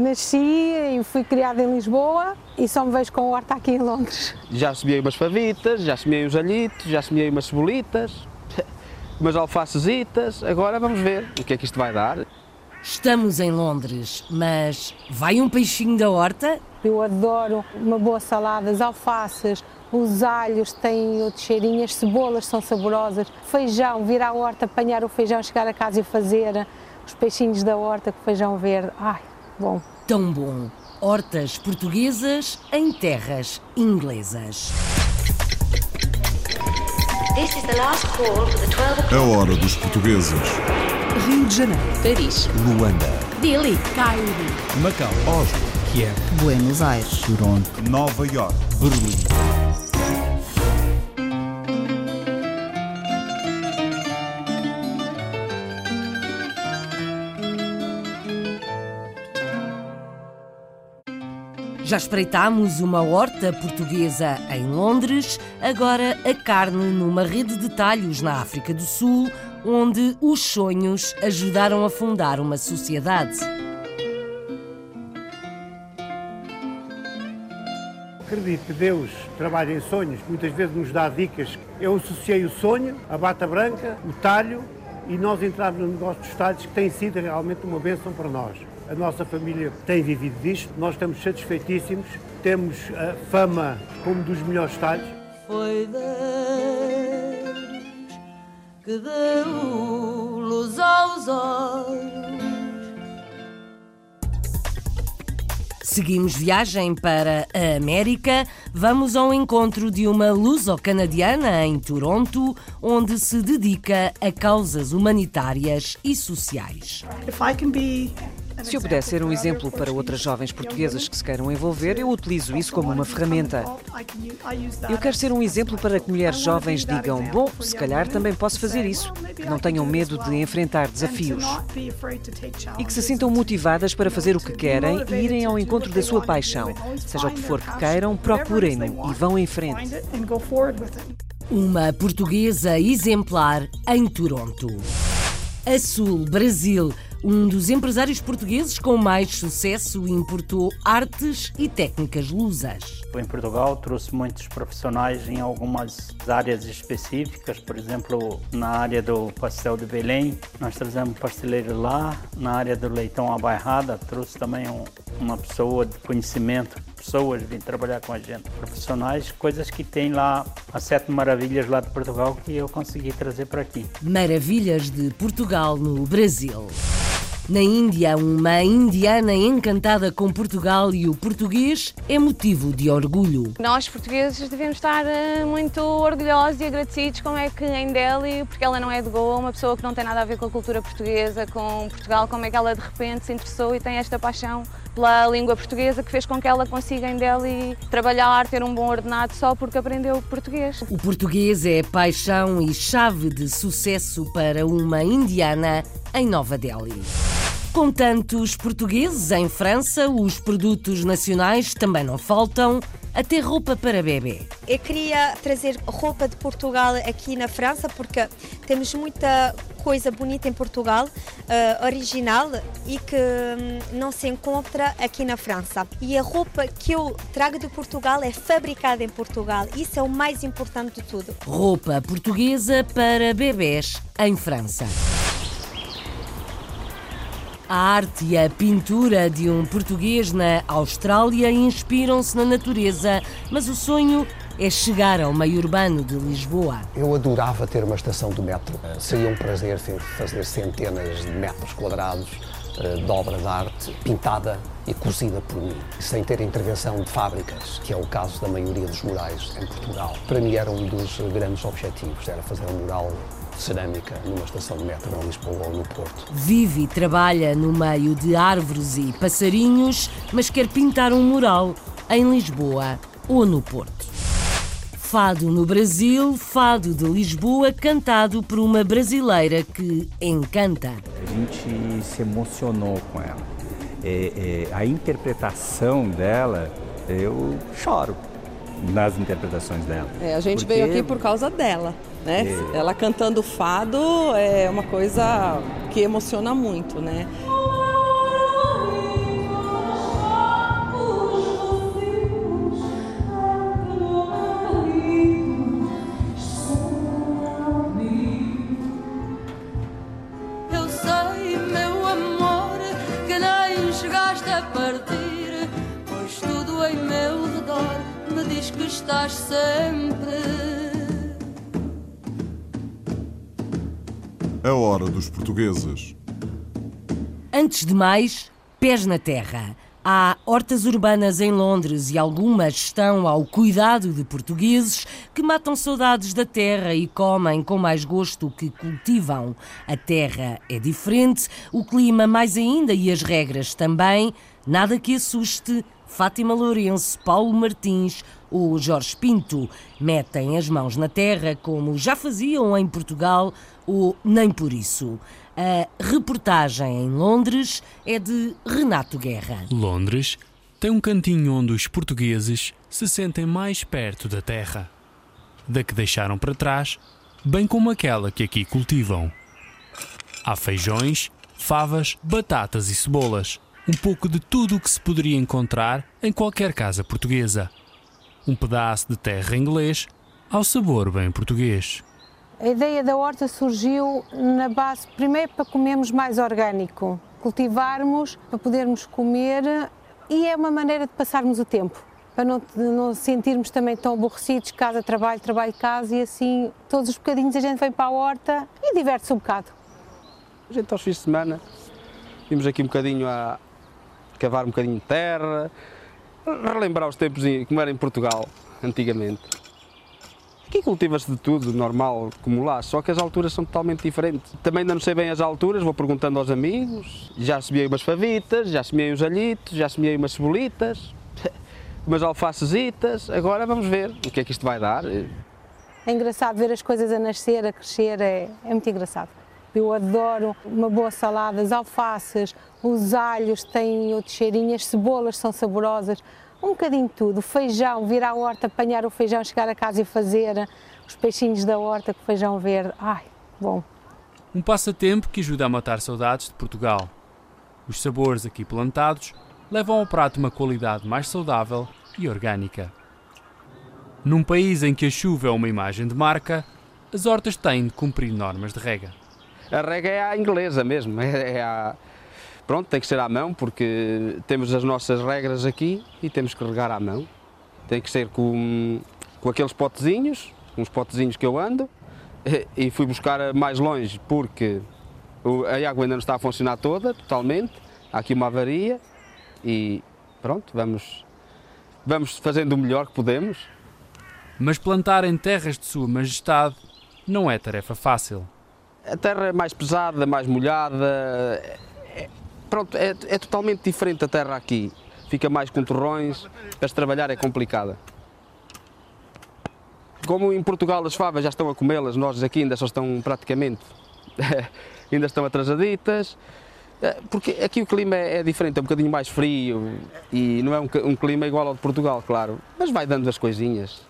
Nasci e fui criada em Lisboa e só me vejo com a horta aqui em Londres. Já semeei umas favitas, já semeei uns alhitos, já semeei umas cebolitas, umas alfacezitas. Agora vamos ver o que é que isto vai dar. Estamos em Londres, mas vai um peixinho da horta? Eu adoro uma boa salada, as alfaces, os alhos têm outro cheirinho, as cebolas são saborosas, feijão, vir à horta, apanhar o feijão, chegar a casa e fazer os peixinhos da horta com feijão verde. Ai, bom. Tão bom. Hortas portuguesas em terras inglesas. A hora dos portugueses. Rio de Janeiro, Paris, Luanda, Delhi, Cairo, Macau, Oslo, Kiev, Buenos Aires, Toronto, Nova York, Berlim. Já espreitámos uma horta portuguesa em Londres, agora a carne numa rede de talhos na África do Sul, onde os sonhos ajudaram a fundar uma sociedade. Acredito que Deus trabalha em sonhos, muitas vezes nos dá dicas. Eu associei o sonho, a bata branca, o talho e nós entramos no negócio dos talhos que tem sido realmente uma bênção para nós. A nossa família tem vivido disto, nós estamos satisfeitíssimos, temos a fama como dos melhores talhos. Foi Deus que deu luz aos olhos. Seguimos viagem para a América. Vamos ao encontro de uma luso-canadiana em Toronto, onde se dedica a causas humanitárias e sociais. If I can be Se eu puder ser um exemplo para outras jovens portuguesas que se queiram envolver, eu utilizo isso como uma ferramenta. Eu quero ser um exemplo para que mulheres jovens digam: bom, se calhar também posso fazer isso, que não tenham medo de enfrentar desafios e que se sintam motivadas para fazer o que querem e irem ao encontro da sua paixão. Seja o que for que queiram, procurem-no e vão em frente. Uma portuguesa exemplar em Toronto. A Sul, Brasil, um dos empresários portugueses com mais sucesso importou artes e técnicas lusas. Em Portugal trouxe muitos profissionais em algumas áreas específicas, por exemplo, na área do pastel de Belém, nós trazemos pasteleiro lá, na área do leitão à bairrada, trouxe também um, uma pessoa de conhecimento, pessoas vêm trabalhar com a gente, profissionais, coisas que tem lá, as sete maravilhas lá de Portugal que eu consegui trazer para aqui. Maravilhas de Portugal no Brasil. Na Índia, uma indiana encantada com Portugal e o português é motivo de orgulho. Nós, portugueses, devemos estar eh, muito orgulhosos e agradecidos como é que em Delhi, porque ela não é de Goa, uma pessoa que não tem nada a ver com a cultura portuguesa, com Portugal, como é que ela de repente se interessou e tem esta paixão pela língua portuguesa que fez com que ela consiga em Delhi trabalhar, ter um bom ordenado só porque aprendeu português. O português é paixão e chave de sucesso para uma indiana em Nova Delhi. Com tantos portugueses em França, os produtos nacionais também não faltam, até roupa para bebê. Eu queria trazer roupa de Portugal aqui na França porque temos muita coisa bonita em Portugal, uh, original e que um, não se encontra aqui na França. E a roupa que eu trago de Portugal é fabricada em Portugal. Isso é o mais importante de tudo. Roupa portuguesa para bebés em França. A arte e a pintura de um português na Austrália inspiram-se na natureza, mas o sonho é chegar ao meio urbano de Lisboa. Eu adorava ter uma estação do metro. Seria um prazer fazer centenas de metros quadrados de obra de arte pintada e cozida por mim, sem ter intervenção de fábricas, que é o caso da maioria dos murais em Portugal. Para mim era um dos grandes objetivos, era fazer um mural cerâmica numa estação de metro em Lisboa ou no Porto. Vive e trabalha no meio de árvores e passarinhos, mas quer pintar um mural em Lisboa ou no Porto. Fado no Brasil, fado de Lisboa, cantado por uma brasileira que encanta. A gente se emocionou com ela. É, é, a interpretação dela, eu choro nas interpretações dela. É, a gente Porque... veio aqui por causa dela. Né? É. Ela cantando fado é uma coisa que emociona muito, né? Estás sempre. A hora dos portugueses. Antes de mais, pés na terra. Há hortas urbanas em Londres e algumas estão ao cuidado de portugueses que matam saudades da terra e comem com mais gosto o que cultivam. A terra é diferente, o clima mais ainda e as regras também. Nada que assuste. Fátima Lourenço, Paulo Martins ou Jorge Pinto metem as mãos na terra como já faziam em Portugal ou nem por isso. A reportagem em Londres é de Renato Guerra. Londres tem um cantinho onde os portugueses se sentem mais perto da terra, da que deixaram para trás, bem como aquela que aqui cultivam. Há feijões, favas, batatas e cebolas, um pouco de tudo o que se poderia encontrar em qualquer casa portuguesa. Um pedaço de terra inglês ao sabor bem português. A ideia da horta surgiu na base, primeiro para comermos mais orgânico, cultivarmos para podermos comer e é uma maneira de passarmos o tempo, para não, não sentirmos também tão aborrecidos, casa, trabalho, trabalho, casa e assim todos os bocadinhos a gente vem para a horta e diverte-se um bocado. A gente aos fins de semana vimos aqui um bocadinho a cavar um bocadinho de terra, relembrar os tempos como era em Portugal antigamente. Aqui cultiva-se de tudo, normal, como lá, só que as alturas são totalmente diferentes. Também ainda não sei bem as alturas, vou perguntando aos amigos. Já semeei umas favitas, já semeei uns alhitos, já semeei umas cebolitas, umas alfacezitas. Agora vamos ver o que é que isto vai dar. É engraçado ver as coisas a nascer, a crescer, é, é muito engraçado. Eu adoro uma boa salada, as alfaces, os alhos têm outro cheirinho, as cebolas são saborosas um bocadinho de tudo. Feijão, vir à horta, apanhar o feijão, chegar a casa e fazer os peixinhos da horta com feijão verde. Ai, bom. Um passatempo que ajuda a matar saudades de Portugal. Os sabores aqui plantados levam ao prato uma qualidade mais saudável e orgânica. Num país em que a chuva é uma imagem de marca, as hortas têm de cumprir normas de rega. A rega é a inglesa mesmo, é a, Pronto, tem que ser à mão porque temos as nossas regras aqui e temos que regar à mão. Tem que ser com, com aqueles potezinhos, uns potezinhos que eu ando, e fui buscar mais longe porque a água ainda não está a funcionar toda, totalmente. Há aqui uma avaria e pronto, vamos, vamos fazendo o melhor que podemos. Mas plantar em terras de Sua Majestade não é tarefa fácil. A terra é mais pesada, mais molhada, pronto, é, é totalmente diferente a terra aqui. Fica mais com torrões, para trabalhar é complicada. Como em Portugal as favas já estão a comê-las, nós aqui ainda só estão praticamente, ainda estão atrasaditas, é, porque aqui o clima é, é diferente, é um bocadinho mais frio e não é um clima igual ao de Portugal, claro, mas vai dando as coisinhas.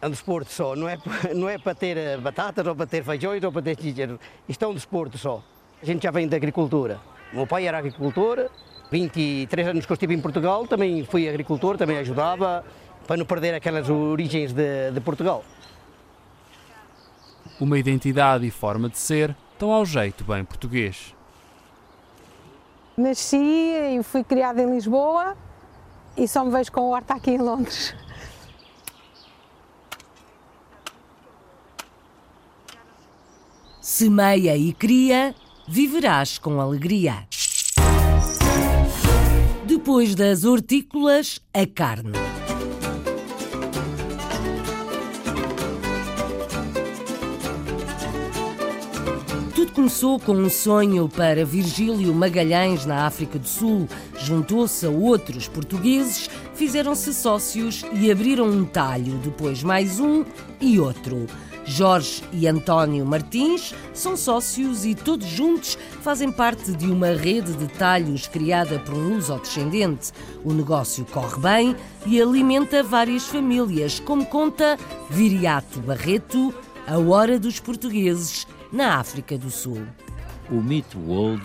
É um desporto só, não é, não é para ter eh, batatas ou para ter feijões ou para ter dinheiro. Isto é um desporto só. A gente já vem da agricultura. O meu pai era agricultor, 23 anos que eu estive em Portugal, também fui agricultor, também ajudava para não perder aquelas origens de, de Portugal. Uma identidade e forma de ser tão ao jeito bem português. Nasci e fui criada em Lisboa e só me vejo com horta aqui em Londres. Semeia e cria viverás com alegria. Depois das hortícolas, a carne. Tudo começou com um sonho para Virgílio Magalhães na África do Sul. Juntou-se a outros portugueses, fizeram-se sócios e abriram um talho, depois mais um e outro. Jorge e António Martins são sócios e todos juntos fazem parte de uma rede de talhos criada por um luso-descendente. O negócio corre bem e alimenta várias famílias, como conta Viriato Barreto, a Hora dos Portugueses, na África do Sul. O Meat World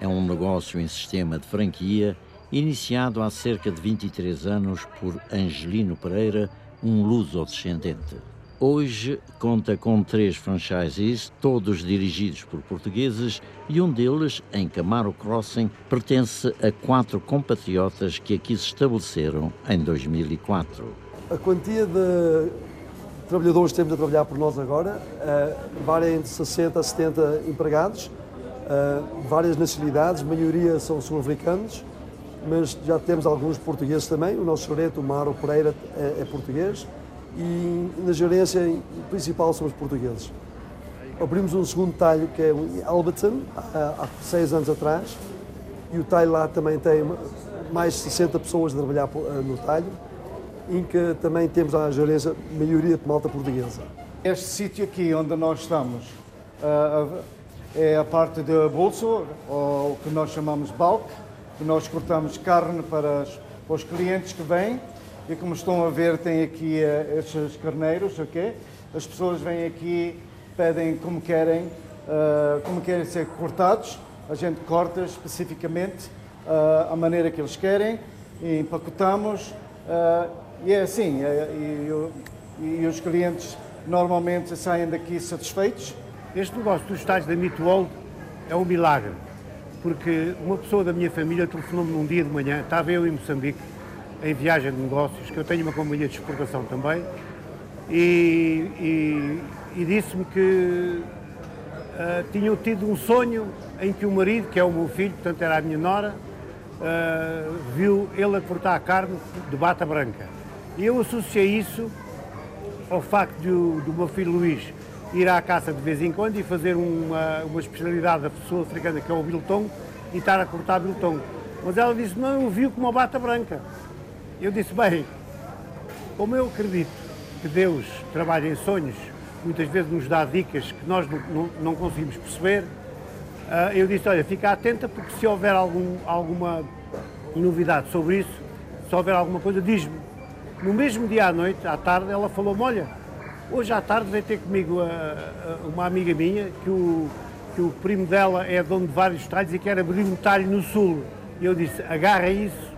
é um negócio em sistema de franquia iniciado há cerca de 23 anos por Angelino Pereira, um luso-descendente. Hoje conta com três franchises, todos dirigidos por portugueses, e um deles, em Camaro Crossing, pertence a quatro compatriotas que aqui se estabeleceram em 2004. A quantia de trabalhadores que temos a trabalhar por nós agora uh, varia entre 60 a 70 empregados, uh, várias nacionalidades, a maioria são sul-africanos, mas já temos alguns portugueses também. O nosso gerente, o Mário Pereira, é, é português e na gerência principal somos portugueses. Abrimos um segundo talho que é em Alberton, há, seis anos atrás, e o talho lá também tem mais de 60 pessoas a trabalhar eh, no talho, em que também temos a gerência maioria de malta portuguesa. Este sítio aqui onde nós estamos uh, é a parte de bolso, ou o que nós chamamos bulk, que nós cortamos carne para os clientes que vêm e como estão a ver, tem aqui uh, estes carneiros, ok? As pessoas vêm aqui, pedem como querem, uh, como querem ser cortados. A gente corta especificamente uh, a maneira que eles querem e empacotamos. e é assim, e, e, os clientes normalmente saem daqui satisfeitos. Este negócio dos estádios da Mitwold é um milagre, porque uma pessoa da minha família telefonou-me num dia de manhã, estava eu em Moçambique, em viagem de negócios, que eu tenho uma companhia de exportação também, e, e, e disse-me que uh, tinham tido um sonho em que o marido, que é o meu filho, portanto era a minha nora, uh, viu ele a cortar a carne de bata branca. E eu associei isso ao facto do, do meu filho Luís ir à caça de vez em quando e fazer uma, uma especialidade da pessoa africana que é o biltong e estar a cortar biltong. Mas ela disse, não, eu vi com uma bata branca. Eu disse, bem, como eu acredito que Deus trabalha em sonhos, muitas vezes nos dá dicas que nós não, não conseguimos perceber, ah, eu disse, olha, fica atenta porque se houver algum, alguma novidade sobre isso, se houver alguma coisa, diz-me. No mesmo dia à noite, à tarde, ela falou-me, olha, hoje à tarde veio ter comigo a, a, uma amiga minha, que o, que o primo dela é dono de vários talhos e quer abrir um talho no sul. E eu disse, agarra isso,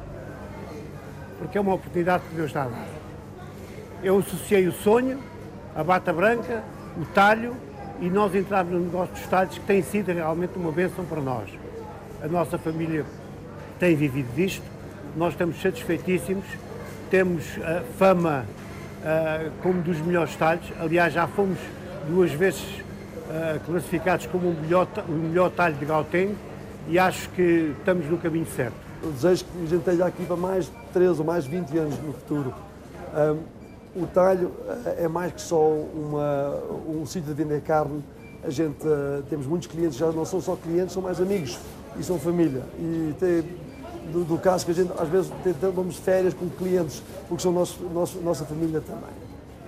porque é uma oportunidade que Deus está a dar. Eu associei o sonho, a bata branca, o talho e nós entramos no negócio dos talhos que tem sido realmente uma bênção para nós. A nossa família tem vivido disto, nós estamos satisfeitíssimos, temos a fama uh, como dos melhores talhos, aliás já fomos duas vezes uh, classificados como o melhor, o melhor talho de Gauteng e acho que estamos no caminho certo eu desejo que a gente esteja aqui para mais de 13 ou mais 20 anos no futuro. Um, o talho eh, é mais que só uma, um sítio de vender carne. A gente uh, temos muitos clientes, já não são só clientes, são mais amigos e são família. E tem, do, do, caso que a gente às vezes vamos férias com clientes, porque são nosso, nosso, nossa família também.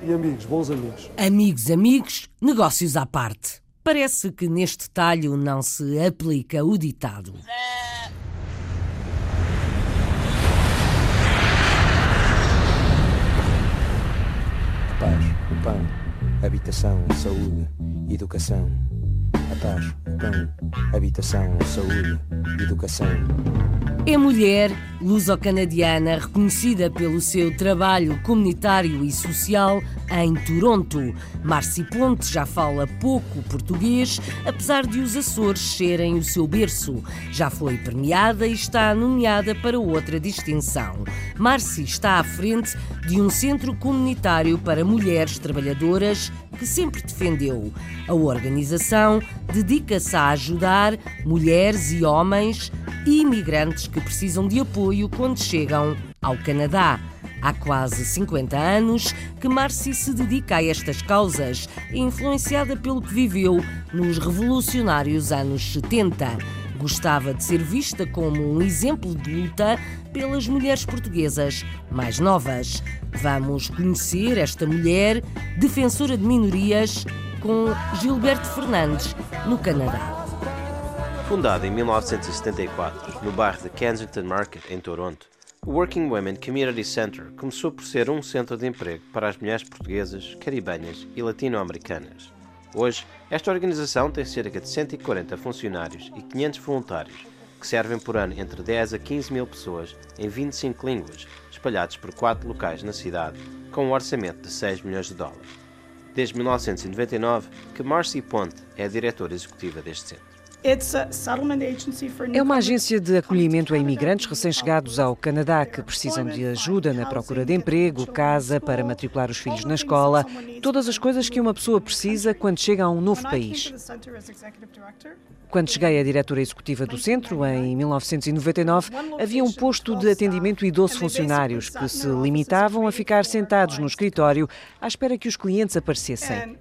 E amigos, bons amigos. Amigos, amigos, negócios à parte. Parece que neste talho não se aplica o ditado. Pão, habitação, saúde, educação. A paz, o pão, habitação, saúde, educação. É mulher luso-canadiana reconhecida pelo seu trabalho comunitário e social em Toronto. Marci Ponte já fala pouco português, apesar de os Açores serem o seu berço. Já foi premiada e está nomeada para outra distinção. Marci está à frente de um centro comunitário para mulheres trabalhadoras que sempre defendeu. A organização dedica-se a ajudar mulheres e homens e imigrantes que precisam de apoio quando chegam ao Canadá. Há quase 50 anos que Marci se dedica a estas causas, influenciada pelo que viveu nos revolucionários anos 70. Gostava de ser vista como um exemplo de luta pelas mulheres portuguesas mais novas. Vamos conhecer esta mulher, defensora de minorias, com Gilberto Fernandes, no Canadá. Fundada em 1974, no bairro de Kensington Market, em Toronto, o Working Women Community Center começou por ser um centro de emprego para as mulheres portuguesas, caribenhas e latino-americanas. Hoje, esta organização tem cerca de 140 funcionários e 500 voluntários, que servem por ano entre 10 a 15 mil pessoas em 25 línguas, espalhados por quatro locais na cidade, com um orçamento de 6 milhões de dólares. desde 1999 que Marcy Ponte é a diretora executiva deste centro. É uma agência de acolhimento a imigrantes recém-chegados ao Canadá que precisam de ajuda na procura de emprego, casa para matricular os filhos na escola, todas as coisas que uma pessoa precisa quando chega a um novo país. Quando cheguei à diretora executiva do centro, em 1999, havia um posto de atendimento e 12 funcionários que se limitavam a ficar sentados no escritório à espera que os clientes aparecessem.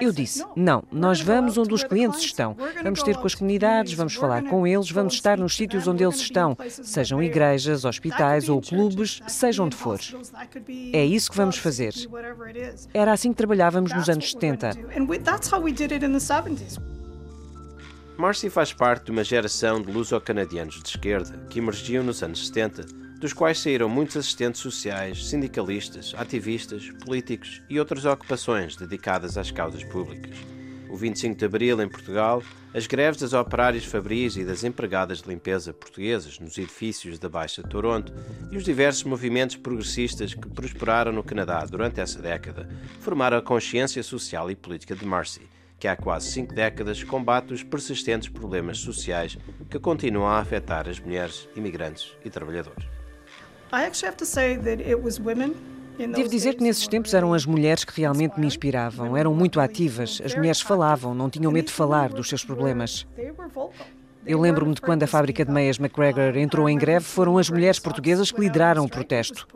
Eu disse: não, nós vamos onde os clientes estão. Vamos ter com as comunidades, vamos falar com eles, vamos estar nos sítios onde eles estão, sejam igrejas, hospitais ou clubes, seja onde for. É isso que vamos fazer. Era assim que trabalhávamos nos anos 70. Marcy faz parte de uma geração de luso-canadianos de esquerda que emergiu nos anos 70 dos quais saíram muitos assistentes sociais, sindicalistas, ativistas, políticos e outras ocupações dedicadas às causas públicas. O 25 de Abril, em Portugal, as greves das operárias fabris e das empregadas de limpeza portuguesas nos edifícios da Baixa Toronto e os diversos movimentos progressistas que prosperaram no Canadá durante essa década formaram a consciência social e política de Marcy, que há quase cinco décadas combate os persistentes problemas sociais que continuam a afetar as mulheres, imigrantes e trabalhadores. Devo dizer que nesses tempos eram as mulheres que realmente me inspiravam. Eram muito ativas. As mulheres falavam, não tinham medo de falar dos seus problemas. Eu lembro-me de quando a fábrica de meias McGregor entrou em greve, foram as mulheres portuguesas que lideraram o protesto.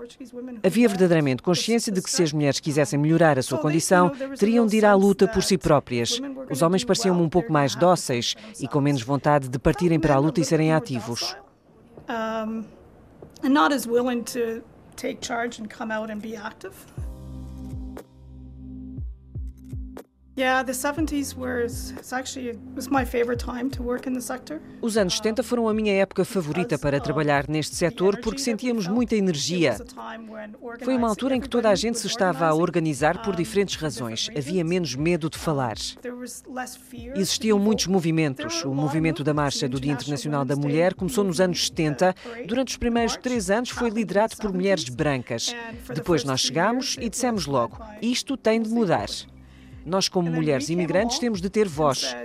Havia verdadeiramente consciência de que se as mulheres quisessem melhorar a sua condição, teriam de ir à luta por si próprias. Os homens pareciam-me um pouco mais dóceis e com menos vontade de partirem para a luta e serem ativos and not as willing to take charge and come out and be active. Os anos 70 foram a minha época favorita para trabalhar neste setor porque sentíamos muita energia. Foi uma altura em que toda a gente se estava a organizar por diferentes razões. Havia menos medo de falar. Existiam muitos movimentos. O movimento da Marcha do Dia Internacional da Mulher começou nos anos 70. Durante os primeiros três anos foi liderado por mulheres brancas. Depois nós chegámos e dissemos logo: isto tem de mudar. Nós, como mulheres imigrantes, temos de ter voz.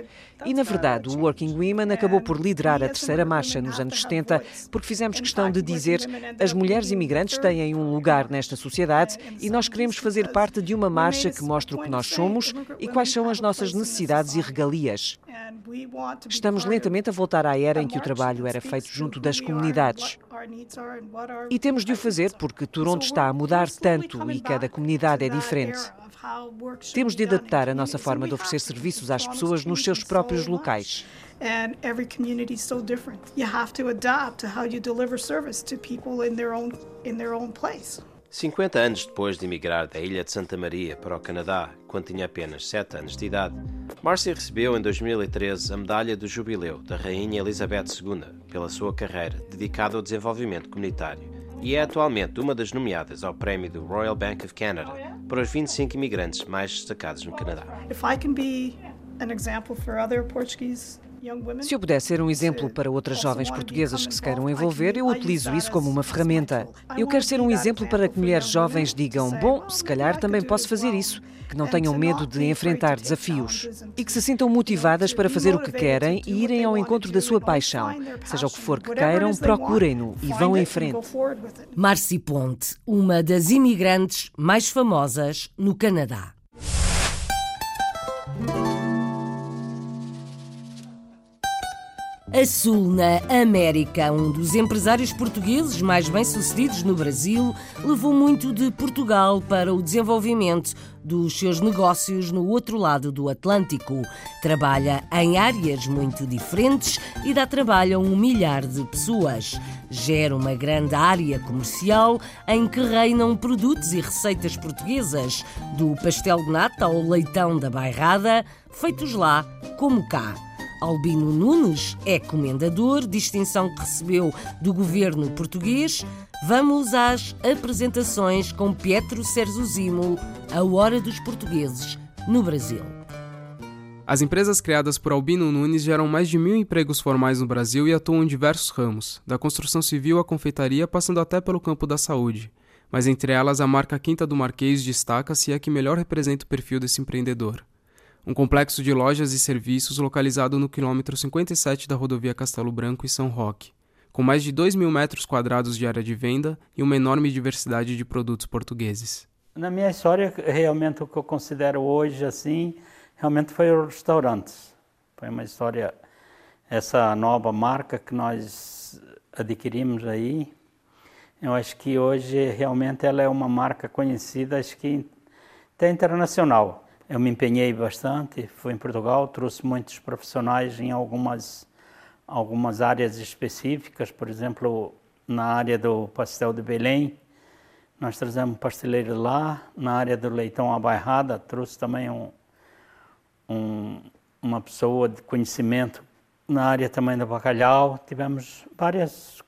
E, na verdade, o Working Women acabou por liderar a terceira marcha nos anos 70, porque fizemos questão de dizer as mulheres imigrantes têm um lugar nesta sociedade e nós queremos fazer parte de uma marcha que mostre o que nós somos e quais são as nossas necessidades e regalias. Estamos lentamente a voltar à era em que o trabalho era feito junto das comunidades. E temos de o fazer porque Toronto está a mudar tanto e cada comunidade é diferente. Temos de adaptar a nossa forma de oferecer serviços às pessoas nos seus próprios locais. And every community is so different. You have to adapt to how you deliver service to people in their own in their own place. 50 anos depois de emigrar da ilha de Santa Maria para o Canadá, quando tinha apenas 7 anos de idade, Marcia recebeu em 2013 a medalha do Jubileu da Rainha Elizabeth II pela sua carreira dedicada ao desenvolvimento comunitário e é atualmente uma das nomeadas ao prémio do Royal Bank of Canada para os 25 imigrantes mais destacados no Canadá. Se eu pudesse ser um exemplo para outras jovens portuguesas que se queiram envolver, eu utilizo isso como uma ferramenta. Eu quero ser um exemplo para que mulheres jovens digam: bom, se calhar também posso fazer isso, que não tenham medo de enfrentar desafios e que se sintam motivadas para fazer o que querem e irem ao encontro da sua paixão. Seja o que for que queiram, procurem-no e vão em frente. Marci Ponte, uma das imigrantes mais famosas no Canadá. A Sul na América, um dos empresários portugueses mais bem-sucedidos no Brasil, levou muito de Portugal para o desenvolvimento dos seus negócios no outro lado do Atlântico. Trabalha em áreas muito diferentes e dá trabalho a um milhar de pessoas. Gera uma grande área comercial em que reinam produtos e receitas portuguesas, do pastel de nata ao leitão da bairrada, feitos lá como cá. Albino Nunes é comendador, distinção que recebeu do governo português. Vamos às apresentações com Pietro Serzuzimo, a hora dos portugueses no Brasil. As empresas criadas por Albino Nunes geram mais de mil empregos formais no Brasil e atuam em diversos ramos, da construção civil à confeitaria, passando até pelo campo da saúde. mas entre elas a marca Quinta do Marquês destaca-se e é a que melhor representa o perfil desse empreendedor. Um complexo de lojas e serviços localizado no quilômetro 57 da rodovia Castelo Branco e São Roque, com mais de 2 mil metros quadrados de área de venda e uma enorme diversidade de produtos portugueses. Na minha história, realmente o que eu considero hoje assim, realmente foi os restaurantes. Foi uma história, essa nova marca que nós adquirimos aí, eu acho que hoje realmente ela é uma marca conhecida, acho que até internacional. Eu me empenhei bastante, fui em Portugal, trouxe muitos profissionais em algumas, algumas áreas específicas, por exemplo, na área do pastel de Belém, nós trazemos pasteleiro lá, na área do leitão à bairrada, trouxe também um, um, uma pessoa de conhecimento na área também do bacalhau. Tivemos várias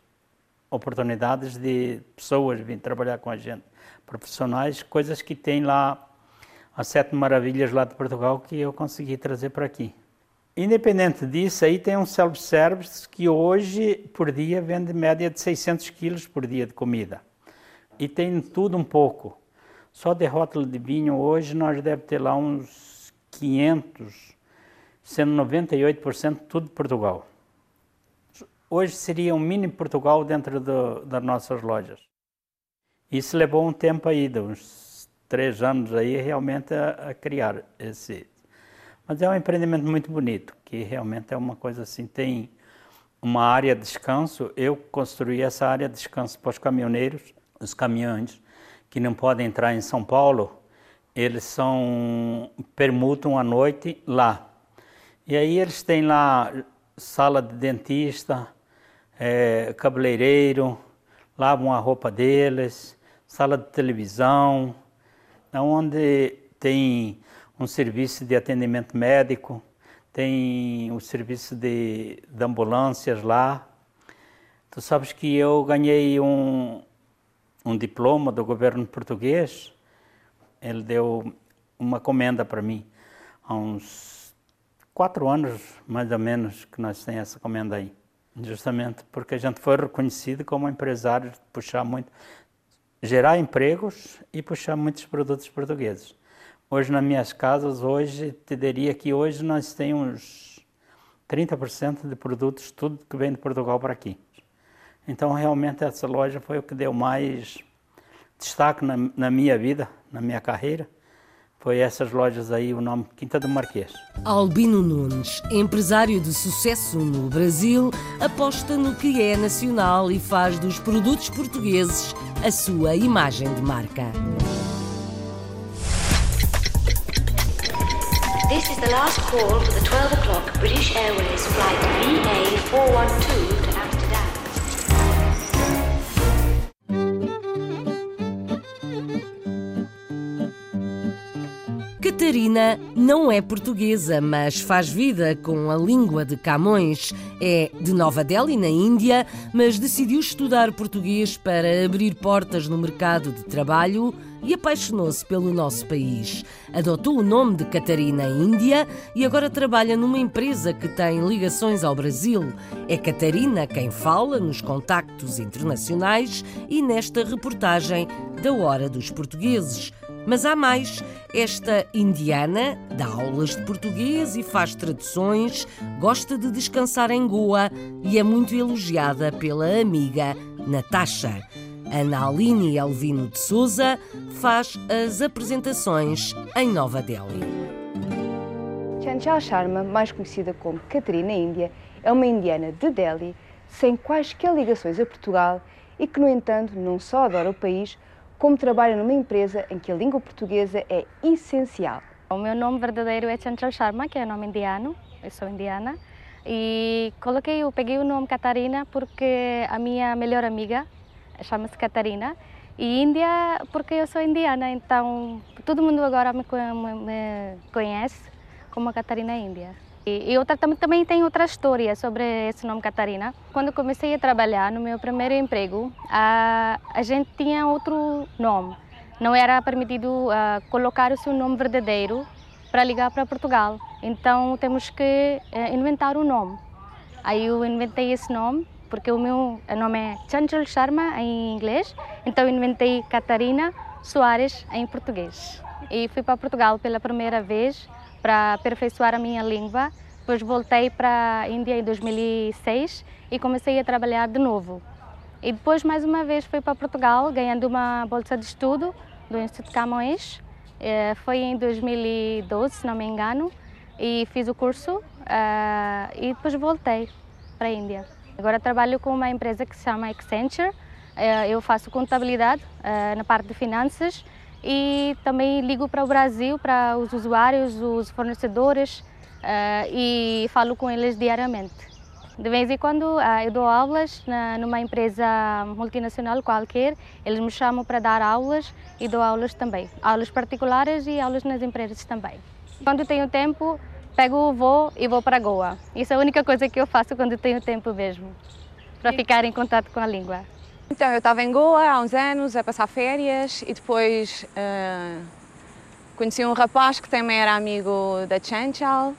oportunidades de pessoas vir trabalhar com a gente, profissionais, coisas que tem lá, as sete maravilhas lá de Portugal que eu consegui trazer para aqui. Independente disso, aí tem um self-service que hoje, por dia, vende média de 600 quilos por dia de comida. E tem tudo um pouco. Só de rótulo de vinho, hoje nós deve ter lá uns 500, sendo 98% tudo de Portugal hoje seria um mini Portugal dentro do, das nossas lojas. Isso levou um tempo aí, uns três anos aí, realmente a, a, criar esse. Mas é um empreendimento muito bonito, que realmente é uma coisa assim, tem uma área de descanso. Eu construí essa área de descanso para os caminhoneiros, os caminhões que não podem entrar em São Paulo, eles são permutam à noite lá. E aí eles têm lá sala de dentista, é, cabeleireiro, lavam a roupa deles, sala de televisão, onde tem um serviço de atendimento médico, tem o um serviço de, de ambulâncias lá. Tu sabes que eu ganhei um, um diploma do governo português, ele deu uma comenda para mim, há uns quatro anos mais ou menos que nós temos essa comenda aí. Justamente porque a gente foi reconhecido como empresário puxar muito, gerar empregos e puxar muitos produtos portugueses. Hoje nas minhas casas, hoje te diria que hoje nós temos 30% de produtos tudo que vem de Portugal para aqui. Então realmente essa loja foi o que deu mais destaque na, na minha vida, na minha carreira foi essas lojas aí o nome Quinta do Marquês. Albino Nunes, empresário de sucesso no Brasil, aposta no que é nacional e faz dos produtos portugueses a sua imagem de marca. This is the last call for the 12 o'clock British Airways flight VA412 Catarina não é portuguesa, mas faz vida com a língua de Camões. É de Nova Delhi, na Índia, mas decidiu estudar português para abrir portas no mercado de trabalho e apaixonou-se pelo nosso país. Adotou o nome de Catarina Índia e agora trabalha numa empresa que tem ligações ao Brasil. É Catarina quem fala nos contactos internacionais e nesta reportagem da Hora dos Portugueses. Mas há mais. Esta indiana dá aulas de português e faz traduções, gosta de descansar em Goa e é muito elogiada pela amiga Natasha. Ana Aline Elvino de Souza faz as apresentações em Nova Delhi. Chanchal Sharma, mais conhecida como Catarina Índia, é uma indiana de Delhi, sem quaisquer ligações a Portugal e que, no entanto, não só adora o país, como trabalha numa empresa em que a língua portuguesa é essencial. O meu nome verdadeiro é Chanchal Sharma, que é nome indiano, eu sou indiana, e coloquei, eu peguei o nome Catarina porque a minha melhor amiga chama-se Catarina, e Índia porque eu sou indiana, então todo mundo agora me, me conhece como a Catarina Índia. E outra, também tem outra história sobre esse nome Catarina. Quando comecei a trabalhar no meu primeiro emprego, a, a gente tinha outro nome. Não era permitido uh, colocar o seu nome verdadeiro para ligar para Portugal. Então temos que uh, inventar um nome. Aí eu inventei esse nome porque o meu nome é Chanchal Sharma em inglês, então inventei Catarina Soares em português. E fui para Portugal pela primeira vez para aperfeiçoar a minha língua. Depois voltei para a Índia em 2006 e comecei a trabalhar de novo. E depois, mais uma vez, fui para Portugal ganhando uma bolsa de estudo do Instituto Camões. Eh, foi em 2012, se não me engano, e fiz o curso eh, e depois voltei para a Índia. Agora trabalho com uma empresa que se chama Accenture. Eh, eu faço contabilidade na parte de finanças e também ligo para o Brasil, para os usuários, os fornecedores e falo com eles diariamente. De vez em quando ah, eu dou aulas na, numa empresa multinacional qualquer, eles me chamam para dar aulas e dou aulas também, aulas particulares e aulas nas empresas também. Quando tenho tempo, pego o voo e vou para Goa. Isso é a única coisa que eu faço quando tenho tempo mesmo, para ficar em contato com a língua. Então, eu estava em Goa há uns anos a passar férias e depois uh, conheci um rapaz que também era amigo da Chanchal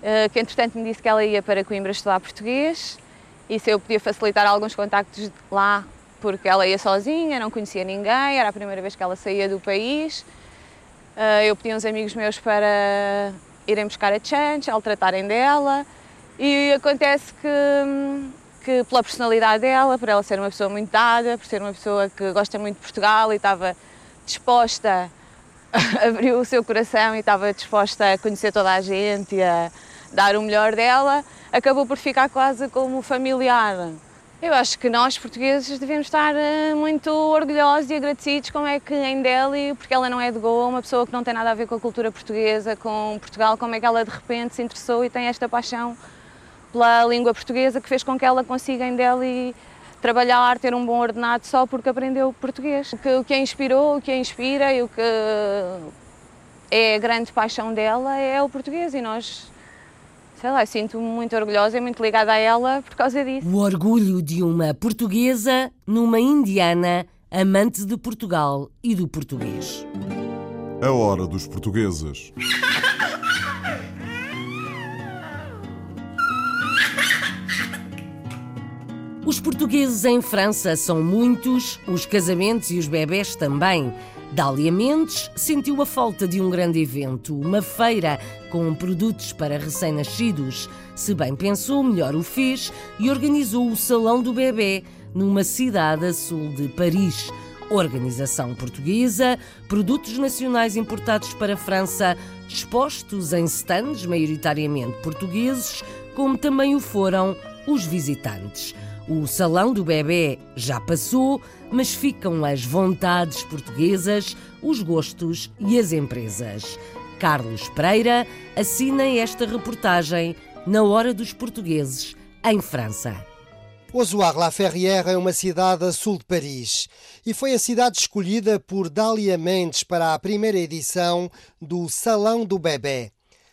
eh, que entretanto me disse que ela ia para Coimbra estudar português e se eu podia facilitar alguns contactos lá, porque ela ia sozinha, não conhecia ninguém, era a primeira vez que ela saía do país. Eh, eu pedi uns amigos meus para irem buscar a Chance, ao tratarem dela e acontece que, que pela personalidade dela, por ela ser uma pessoa muito dada, por ser uma pessoa que gosta muito de Portugal e estava disposta abriu o seu coração e estava disposta a conhecer toda a gente e a dar o melhor dela, acabou por ficar quase como familiar. Eu acho que nós, portugueses, devemos estar eh, muito orgulhosos e agradecidos como é que em Delhi, porque ela não é de Goa, uma pessoa que não tem nada a ver com a cultura portuguesa, com Portugal, como é que ela de repente se interessou e tem esta paixão pela língua portuguesa que fez com que ela consiga em Delhi trabalhar, ter um bom ordenado só porque aprendeu português. O que, o que a inspirou, o que a inspira e o que é a grande paixão dela é o português e nós sei lá, sinto-me muito orgulhosa e muito ligada a ela por causa disso. O orgulho de uma portuguesa numa indiana amante de Portugal e do português. A hora dos portugueses. Os portugueses em França são muitos, os casamentos e os bebés também. Dália Mendes sentiu a falta de um grande evento, uma feira com produtos para recém-nascidos. Se bem pensou, melhor o fez e organizou o Salão do Bebê numa cidade a sul de Paris. Organização portuguesa, produtos nacionais importados para a França, expostos em stands maioritariamente portugueses, como também o foram os visitantes. O Salão do Bebê já passou, mas ficam as vontades portuguesas, os gostos e as empresas. Carlos Pereira assina esta reportagem na Hora dos Portugueses, em França. Ozoir-la-Ferrière é uma cidade a sul de Paris e foi a cidade escolhida por Dália Mendes para a primeira edição do Salão do Bebê.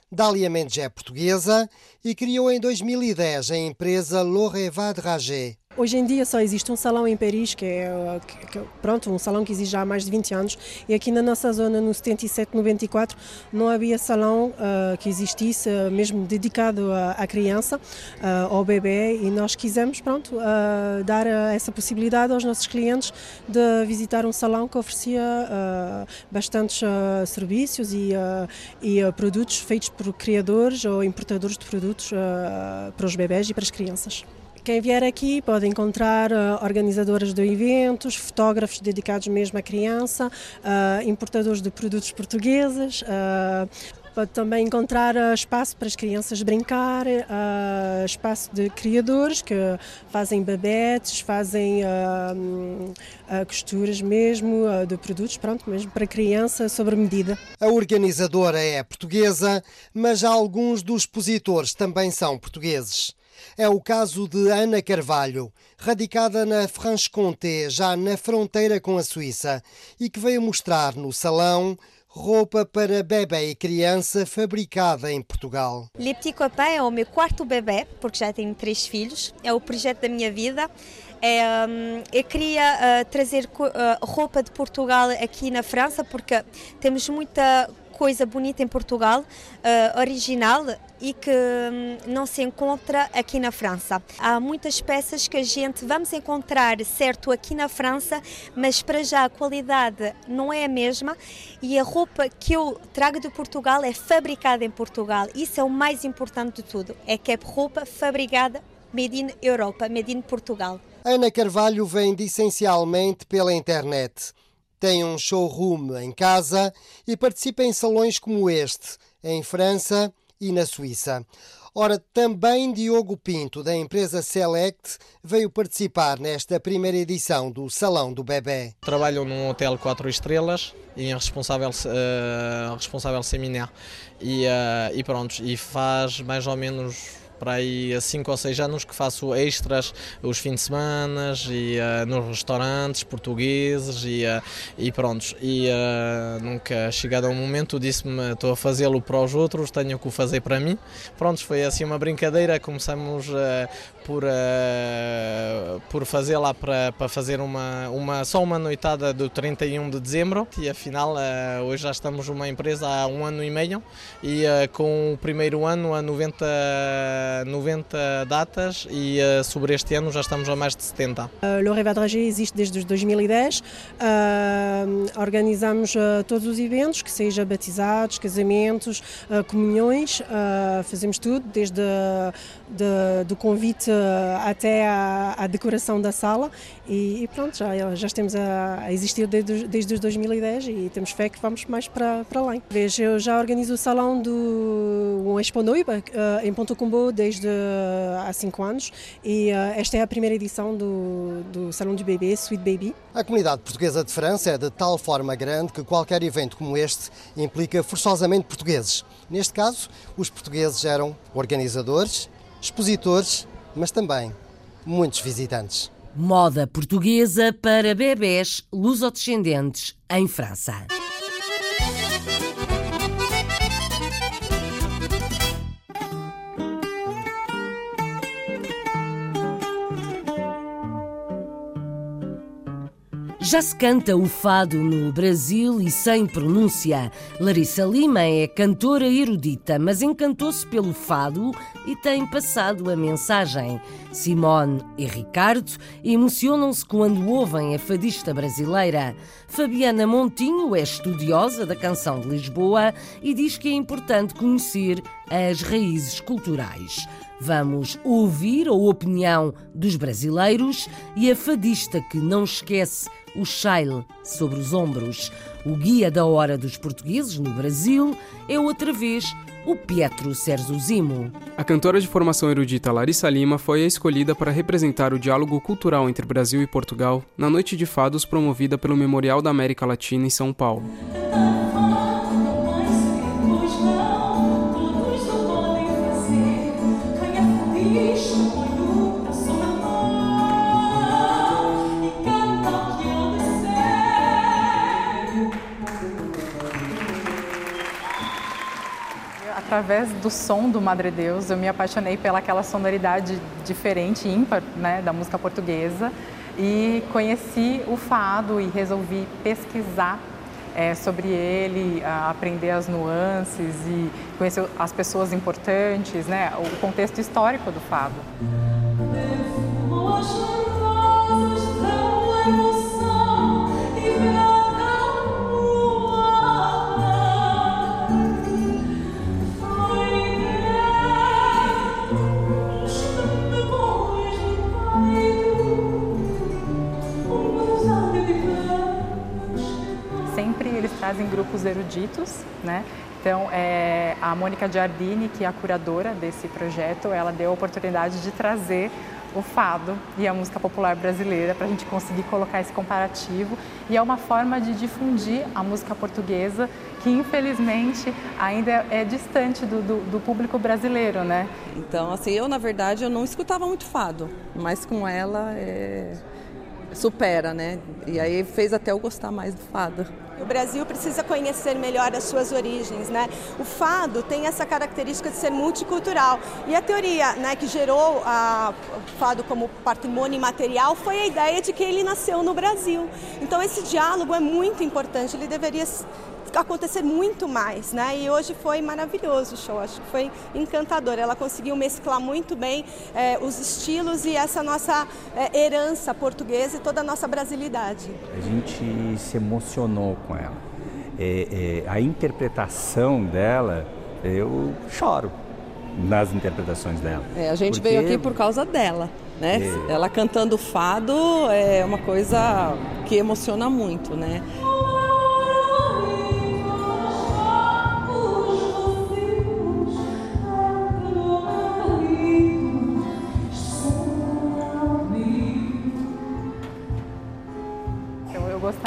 Dália Mendes é portuguesa e criou em 2010 a empresa L'Orevat Dragé. Hoje em dia só existe um salão em Paris, que é que, pronto, um salão que existe já há mais de 20 anos, e aqui na nossa zona, no 77, 94, não havia salão uh, que existisse, uh, mesmo dedicado à, criança, uh, ao bebê, e nós quisemos, pronto, dar essa possibilidade aos nossos clientes de visitar um salão que oferecia bastantes serviços e, e produtos feitos por criadores ou importadores de produtos para os bebés e para as crianças. Quem vier aqui pode encontrar uh, organizadoras de eventos, fotógrafos dedicados mesmo à criança, uh, importadores de produtos portugueses, uh, pode também encontrar espaço para as crianças brincar, espaço de criadores que fazem babetes, fazem uh, costuras mesmo de produtos, pronto, mesmo para criança sobre medida. A organizadora é portuguesa, mas alguns dos expositores também são portugueses. É o caso de Ana Carvalho, radicada na Franche-Comté, já na fronteira com a Suíça, e que veio mostrar no salão roupa para bebê e criança fabricada em Portugal. Le Petit Copain é o meu quarto bebê, porque já tenho três filhos. É o projeto da minha vida. É, hum, eu queria uh, trazer uh, roupa de Portugal aqui na França, porque temos muita coisa bonita em Portugal, uh, original, e que hum, não se encontra aqui na França. Há muitas peças que a gente vamos encontrar, certo, aqui na França, mas para já a qualidade não é a mesma e a roupa que eu trago de Portugal é fabricada em Portugal. Isso é o mais importante de tudo, é que é roupa fabricada made in Europa, made in Portugal. Ana Carvalho vende essencialmente pela internet. Tem um showroom em casa e participa em salões como este, em França e na Suíça. Ora, também Diogo Pinto, da empresa Select, veio participar nesta primeira edição do Salão do Bebé. Trabalho num hotel 4 estrelas e em responsável, uh, responsável seminário. E, uh, e pronto, e faz mais ou menos para aí há 5 ou 6 anos que faço extras os fins de semana e uh, nos restaurantes portugueses e, uh, e prontos. E uh, nunca chegado a um momento disse-me estou a fazê-lo para os outros, tenho que o fazer para mim. Prontos, foi assim uma brincadeira, começamos por, por fazer lá para, para fazer uma, uma, só uma noitada do 31 de dezembro e afinal hoje já estamos uma empresa há um ano e meio e com o primeiro ano a 90 90 datas e uh, sobre este ano já estamos a mais de 70. Uh, Le Rêve Dragé existe desde 2010. Uh, organizamos uh, todos os eventos, que seja batizados, casamentos, comunhões, fazemos tudo, desde de, do convite até à, decoração da sala e, e pronto, já, já estamos a, a existir desde, desde 2010 e temos fé que vamos mais para, para além. Veja, eu já organizo o salão do um Expo Noiva em Ponto Combo desde há cinco anos e esta é a primeira edição do, do Salão do Bebê, Sweet Baby. A comunidade portuguesa de França é de tal forma grande que qualquer evento como este implica forçosamente portugueses. Neste caso, os portugueses eram organizadores, expositores, mas também muitos visitantes. Moda portuguesa para bebés lusodescendentes em França. Já se canta o fado no Brasil e sem pronúncia. Larissa Lima é cantora erudita, mas encantou-se pelo fado e tem passado a mensagem. Simone e Ricardo emocionam-se quando ouvem a fadista brasileira. Fabiana Montinho é estudiosa da canção de Lisboa e diz que é importante conhecer as raízes culturais. Vamos ouvir a opinião dos brasileiros e a fadista que não esquece o Shail sobre os ombros. O guia da hora dos portugueses no Brasil é outra vez o Pietro Zimo. A cantora de formação erudita Larissa Lima foi a escolhida para representar o diálogo cultural entre Brasil e Portugal na Noite de Fados promovida pelo Memorial da América Latina em São Paulo. Através do som do Madre Deus, eu me apaixonei pelaquela sonoridade diferente, ímpar, né, da música portuguesa e conheci o fado e resolvi pesquisar é, sobre ele, aprender as nuances e conhecer as pessoas importantes, né, o contexto histórico do fado. Trazem grupos eruditos, né? Então, é, a Mônica Giardini, que é a curadora desse projeto, ela deu a oportunidade de trazer o fado e a música popular brasileira para a gente conseguir colocar esse comparativo e é uma forma de difundir a música portuguesa que infelizmente ainda é, é distante do, do, do, público brasileiro, né? Então, assim, eu na verdade eu não escutava muito fado, mas com ela é... supera, né? E aí fez até eu gostar mais do fado. O Brasil precisa conhecer melhor as suas origens, né? O fado tem essa característica de ser multicultural e a teoria, né, que gerou a, o fado como patrimônio imaterial foi a ideia de que ele nasceu no Brasil. Então esse diálogo é muito importante, ele deveria acontecer muito mais, né? E hoje foi maravilhoso o show, acho que foi encantador. Ela conseguiu mesclar muito bem é, os estilos e essa nossa é, herança portuguesa e toda a nossa brasilidade. A gente se emocionou com ela. É, é a interpretação dela, eu choro nas interpretações dela. É, a gente Porque... veio aqui por causa dela. Né? É. Ela cantando fado é uma coisa que emociona muito, né?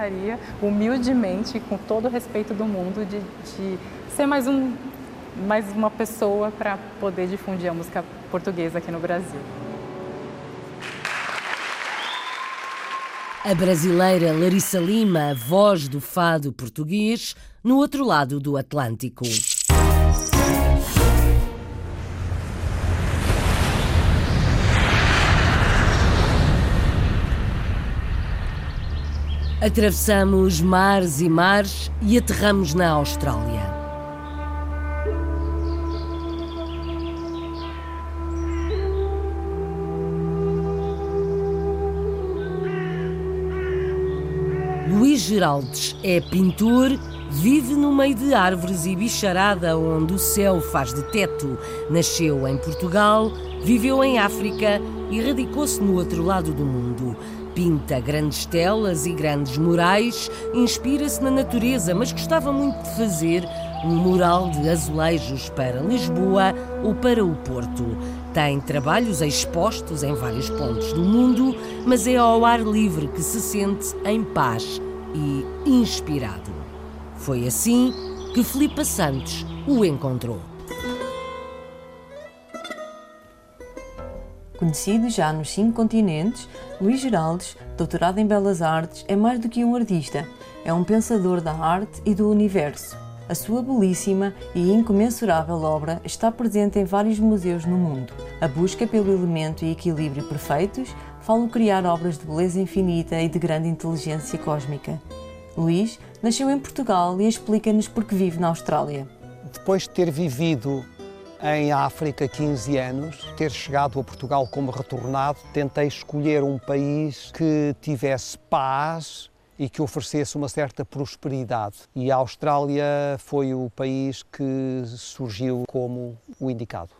Gostaria, humildemente, com todo o respeito do mundo, de, de ser mais, um, mais uma pessoa para poder difundir a música portuguesa aqui no Brasil. A brasileira Larissa Lima, voz do fado português, no outro lado do Atlântico. Atravessamos mares e mares e aterramos na Austrália. Luís Geraldes é pintor, vive no meio de árvores e bicharada onde o céu faz de teto. Nasceu em Portugal, viveu em África e radicou-se no outro lado do mundo. Pinta grandes telas e grandes murais, inspira-se na natureza, mas gostava muito de fazer um mural de azulejos para Lisboa ou para o Porto. Tem trabalhos expostos em vários pontos do mundo, mas é ao ar livre que se sente em paz e inspirado. Foi assim que Filipa Santos o encontrou. Conhecido já nos cinco continentes, Luís Geraldes, doutorado em Belas Artes, é mais do que um artista, é um pensador da arte e do universo. A sua belíssima e incomensurável obra está presente em vários museus no mundo. A busca pelo elemento e equilíbrio perfeitos falo criar obras de beleza infinita e de grande inteligência cósmica. Luís nasceu em Portugal e explica-nos porque vive na Austrália. Depois de ter vivido em África 15 anos, ter chegado a Portugal como retornado, tentei escolher um país que tivesse paz e que oferecesse uma certa prosperidade. E a Austrália foi o país que surgiu como o indicado.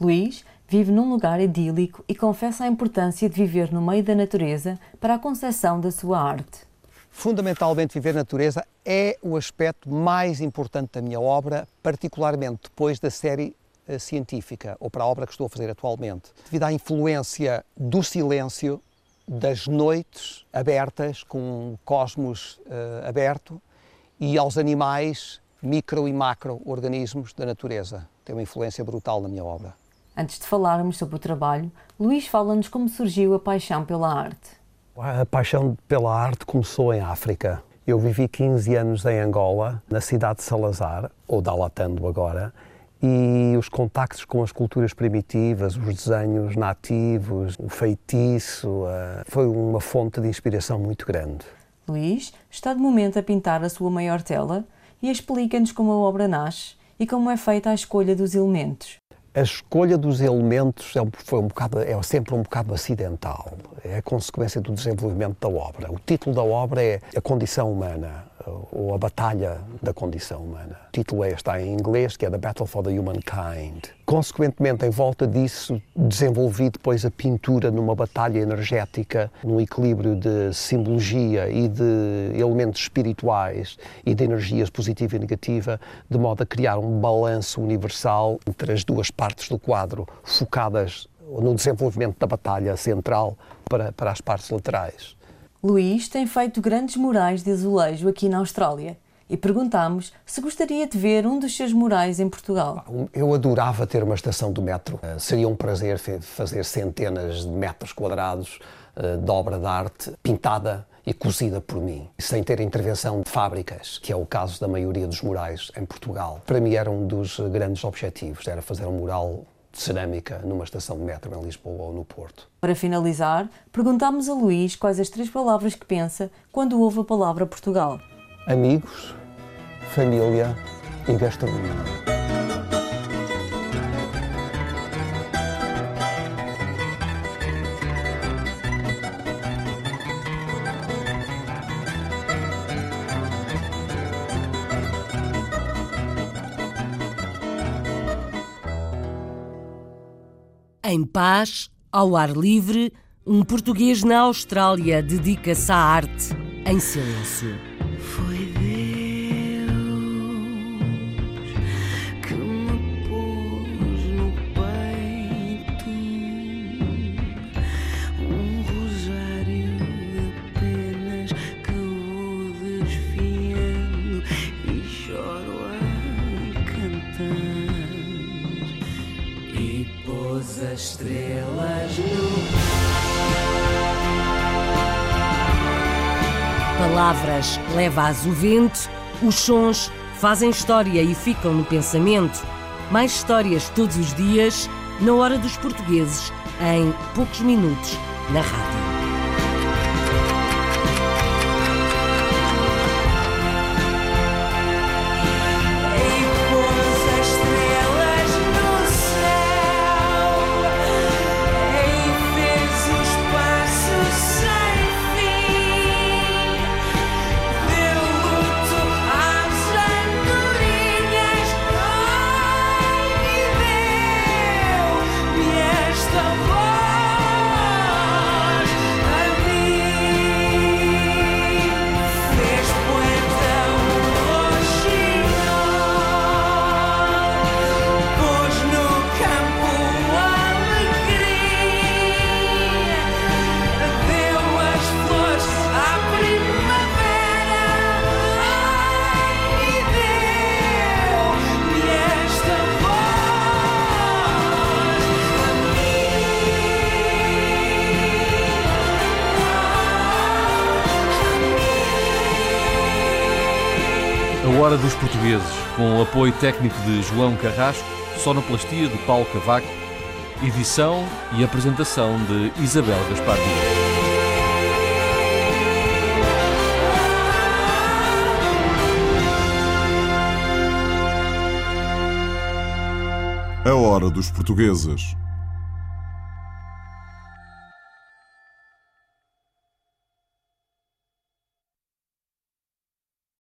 Luís vive num lugar idílico e confessa a importância de viver no meio da natureza para a concepção da sua arte. Fundamentalmente, viver na natureza é o aspecto mais importante da minha obra, particularmente depois da série científica, ou para a obra que estou a fazer atualmente. Devido à influência do silêncio, das noites abertas, com um cosmos uh, aberto, e aos animais, micro e macro organismos da natureza. Tem uma influência brutal na minha obra. Antes de falarmos sobre o trabalho, Luís fala-nos como surgiu a paixão pela arte. A paixão pela arte começou em África. Eu vivi 15 anos em Angola, na cidade de Salazar, ou Dalatando agora, e os contactos com as culturas primitivas, os desenhos nativos, o feitiço, foi uma fonte de inspiração muito grande. Luís está de momento a pintar a sua maior tela e explica-nos como a obra nasce e como é feita a escolha dos elementos. A escolha dos elementos é, foi um bocado, é sempre um bocado acidental, é a consequência do desenvolvimento da obra. O título da obra é A Condição Humana, ou A Batalha da Condição Humana. O título é, está em inglês, que é The Battle for the Humankind. Consequentemente, em volta disso, desenvolvi depois a pintura numa batalha energética, num equilíbrio de simbologia e de elementos espirituais e de energias positiva e negativa, de modo a criar um balanço universal entre as duas partes do quadro, focadas no desenvolvimento da batalha central para, para as partes laterais. Luís tem feito grandes murais de azulejo aqui na Austrália e perguntámos se gostaria de ver um dos seus murais em Portugal. Eu adorava ter uma estação do metro. Eh, seria um prazer fazer centenas de metros quadrados eh, de obra de arte pintada e cozida por mim, sem ter intervenção de fábricas, que é o caso da maioria dos murais em Portugal. Para mim era um dos grandes objetivos, era fazer um mural de cerâmica numa estação de metro em Lisboa ou no Porto. Para finalizar, perguntámos a Luís quais as três palavras que pensa quando ouve a palavra Portugal. Amigos, família e gastronomia. Em paz, ao ar livre, um português na Austrália dedica-se à arte em silêncio. Leva-as o vento, os sons fazem história e ficam no pensamento. Mais histórias todos os dias, na hora dos portugueses, em poucos minutos, na rádio. Com o apoio técnico de João Carrasco, sonoplastia de Paulo Cavaco, edição e apresentação de Isabel Gaspar Dias. A Hora dos Portugueses.